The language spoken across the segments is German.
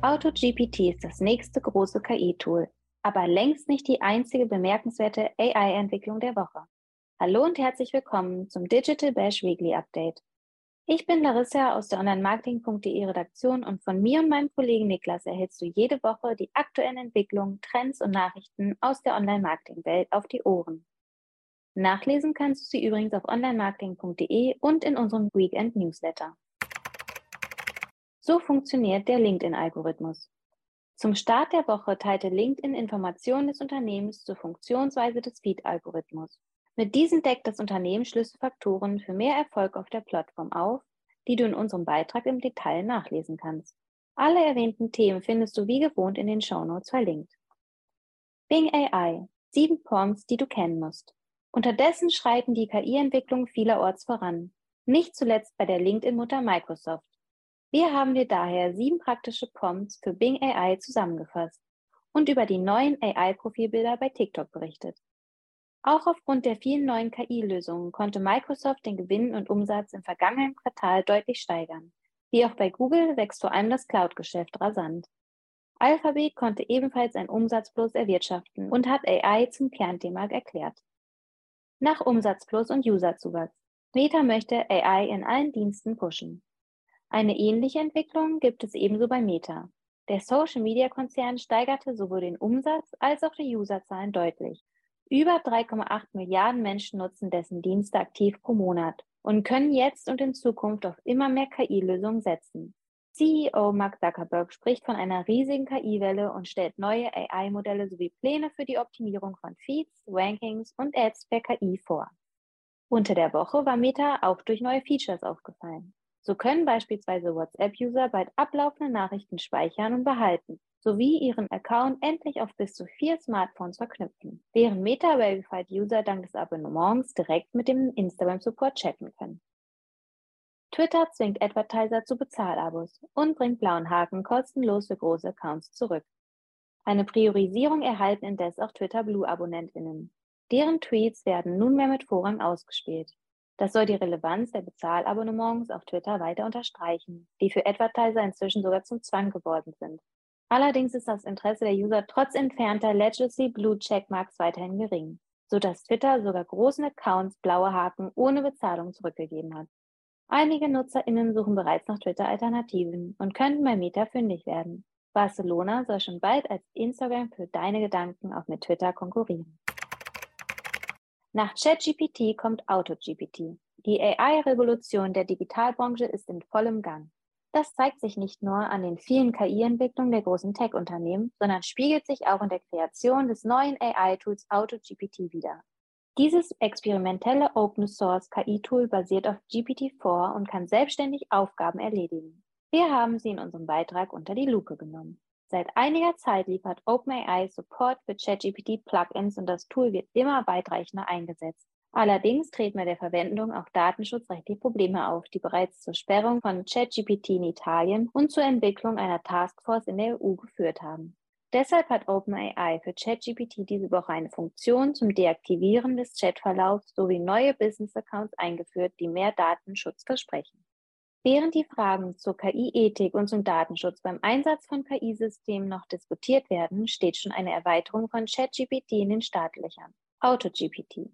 AutoGPT ist das nächste große KI-Tool, aber längst nicht die einzige bemerkenswerte AI-Entwicklung der Woche. Hallo und herzlich willkommen zum Digital Bash Weekly Update. Ich bin Larissa aus der Online-Marketing.de Redaktion und von mir und meinem Kollegen Niklas erhältst du jede Woche die aktuellen Entwicklungen, Trends und Nachrichten aus der Online-Marketing-Welt auf die Ohren. Nachlesen kannst du sie übrigens auf online-marketing.de und in unserem Weekend Newsletter. So funktioniert der LinkedIn-Algorithmus. Zum Start der Woche teilte LinkedIn Informationen des Unternehmens zur Funktionsweise des Feed-Algorithmus. Mit diesem deckt das Unternehmen Schlüsselfaktoren für mehr Erfolg auf der Plattform auf, die du in unserem Beitrag im Detail nachlesen kannst. Alle erwähnten Themen findest du wie gewohnt in den Shownotes verlinkt. Bing AI. Sieben Prompts, die du kennen musst. Unterdessen schreiten die KI-Entwicklungen vielerorts voran. Nicht zuletzt bei der LinkedIn-Mutter Microsoft. Wir haben dir daher sieben praktische Prompts für Bing AI zusammengefasst und über die neuen AI-Profilbilder bei TikTok berichtet. Auch aufgrund der vielen neuen KI-Lösungen konnte Microsoft den Gewinn und Umsatz im vergangenen Quartal deutlich steigern. Wie auch bei Google wächst vor allem das Cloud-Geschäft rasant. Alphabet konnte ebenfalls einen Umsatzplus erwirtschaften und hat AI zum Kernthema erklärt. Nach Umsatzplus und Userzuwachs. Meta möchte AI in allen Diensten pushen. Eine ähnliche Entwicklung gibt es ebenso bei Meta. Der Social-Media-Konzern steigerte sowohl den Umsatz als auch die Userzahlen deutlich. Über 3,8 Milliarden Menschen nutzen dessen Dienste aktiv pro Monat und können jetzt und in Zukunft auf immer mehr KI-Lösungen setzen. CEO Mark Zuckerberg spricht von einer riesigen KI-Welle und stellt neue AI-Modelle sowie Pläne für die Optimierung von Feeds, Rankings und Ads per KI vor. Unter der Woche war Meta auch durch neue Features aufgefallen. So können beispielsweise WhatsApp-User bald ablaufende Nachrichten speichern und behalten, sowie ihren Account endlich auf bis zu vier Smartphones verknüpfen, während Meta Verified-User dank des Abonnements direkt mit dem Instagram-Support chatten können. Twitter zwingt Advertiser zu Bezahlabos und bringt blauen Haken kostenlos für große Accounts zurück. Eine Priorisierung erhalten indes auch Twitter Blue-AbonnentInnen. Deren Tweets werden nunmehr mit Vorrang ausgespielt. Das soll die Relevanz der Bezahlabonnements auf Twitter weiter unterstreichen, die für Advertiser inzwischen sogar zum Zwang geworden sind. Allerdings ist das Interesse der User trotz entfernter Legacy Blue Checkmarks weiterhin gering, sodass Twitter sogar großen Accounts blaue Haken ohne Bezahlung zurückgegeben hat. Einige NutzerInnen suchen bereits nach Twitter-Alternativen und könnten bei Meta fündig werden. Barcelona soll schon bald als Instagram für deine Gedanken auch mit Twitter konkurrieren. Nach ChatGPT kommt AutoGPT. Die AI-Revolution der Digitalbranche ist in vollem Gang. Das zeigt sich nicht nur an den vielen KI-Entwicklungen der großen Tech-Unternehmen, sondern spiegelt sich auch in der Kreation des neuen AI-Tools AutoGPT wider. Dieses experimentelle Open-Source KI-Tool basiert auf GPT-4 und kann selbstständig Aufgaben erledigen. Wir haben sie in unserem Beitrag unter die Lupe genommen. Seit einiger Zeit liefert OpenAI Support für ChatGPT Plugins und das Tool wird immer weitreichender eingesetzt. Allerdings treten bei der Verwendung auch datenschutzrechtliche Probleme auf, die bereits zur Sperrung von ChatGPT in Italien und zur Entwicklung einer Taskforce in der EU geführt haben. Deshalb hat OpenAI für ChatGPT diese Woche eine Funktion zum Deaktivieren des Chatverlaufs sowie neue Business-Accounts eingeführt, die mehr Datenschutz versprechen. Während die Fragen zur KI-Ethik und zum Datenschutz beim Einsatz von KI-Systemen noch diskutiert werden, steht schon eine Erweiterung von ChatGPT in den Startlöchern. AutoGPT.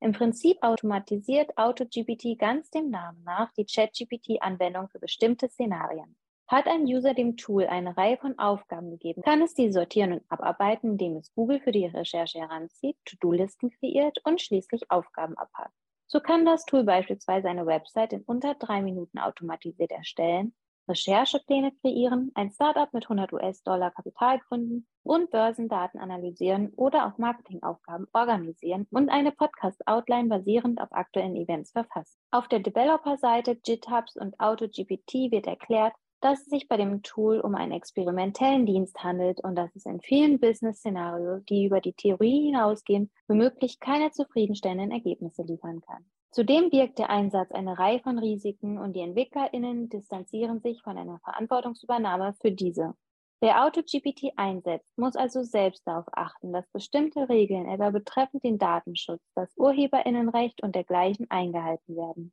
Im Prinzip automatisiert AutoGPT ganz dem Namen nach die ChatGPT-Anwendung für bestimmte Szenarien. Hat ein User dem Tool eine Reihe von Aufgaben gegeben, kann es die sortieren und abarbeiten, indem es Google für die Recherche heranzieht, To-Do-Listen kreiert und schließlich Aufgaben abhakt. So kann das Tool beispielsweise eine Website in unter drei Minuten automatisiert erstellen, Recherchepläne kreieren, ein Startup mit 100 US-Dollar Kapital gründen und Börsendaten analysieren oder auch Marketingaufgaben organisieren und eine Podcast-Outline basierend auf aktuellen Events verfassen. Auf der Developer-Seite GitHubs und AutoGPT wird erklärt, dass es sich bei dem Tool um einen experimentellen Dienst handelt und dass es in vielen Business-Szenarien, die über die Theorie hinausgehen, womöglich keine zufriedenstellenden Ergebnisse liefern kann. Zudem birgt der Einsatz eine Reihe von Risiken und die EntwicklerInnen distanzieren sich von einer Verantwortungsübernahme für diese. Wer AutoGPT einsetzt, muss also selbst darauf achten, dass bestimmte Regeln etwa betreffend den Datenschutz, das UrheberInnenrecht und dergleichen eingehalten werden.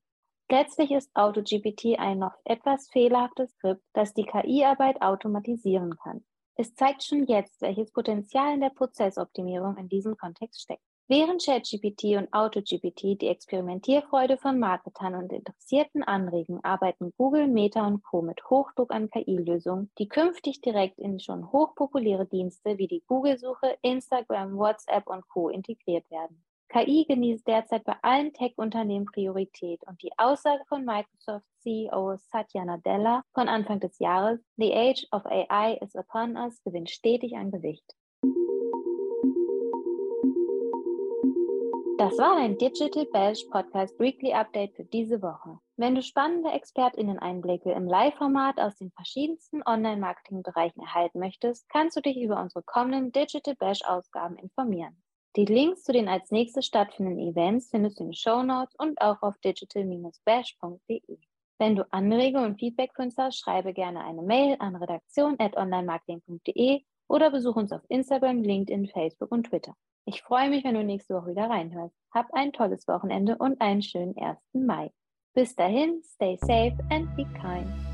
Letztlich ist AutoGPT ein noch etwas fehlerhaftes Skript, das die KI-Arbeit automatisieren kann. Es zeigt schon jetzt, welches Potenzial in der Prozessoptimierung in diesem Kontext steckt. Während ChatGPT und AutoGPT die Experimentierfreude von Marketern und Interessierten anregen, arbeiten Google, Meta und Co. mit Hochdruck an KI-Lösungen, die künftig direkt in schon hochpopuläre Dienste wie die Google-Suche, Instagram, WhatsApp und Co. integriert werden. KI genießt derzeit bei allen Tech-Unternehmen Priorität und die Aussage von Microsoft CEO Satya Nadella von Anfang des Jahres, The Age of AI is upon us, gewinnt stetig an Gewicht. Das war dein Digital Bash Podcast Weekly Update für diese Woche. Wenn du spannende ExpertInnen-Einblicke im Live-Format aus den verschiedensten Online-Marketing-Bereichen erhalten möchtest, kannst du dich über unsere kommenden Digital Bash-Ausgaben informieren. Die Links zu den als nächstes stattfindenden Events findest du in den Show Notes und auch auf digital-bash.de. Wenn du Anregungen und Feedback für uns hast, schreibe gerne eine Mail an redaktion.onlinemarketing.de oder besuche uns auf Instagram, LinkedIn, Facebook und Twitter. Ich freue mich, wenn du nächste Woche wieder reinhörst. Hab ein tolles Wochenende und einen schönen 1. Mai. Bis dahin, stay safe and be kind.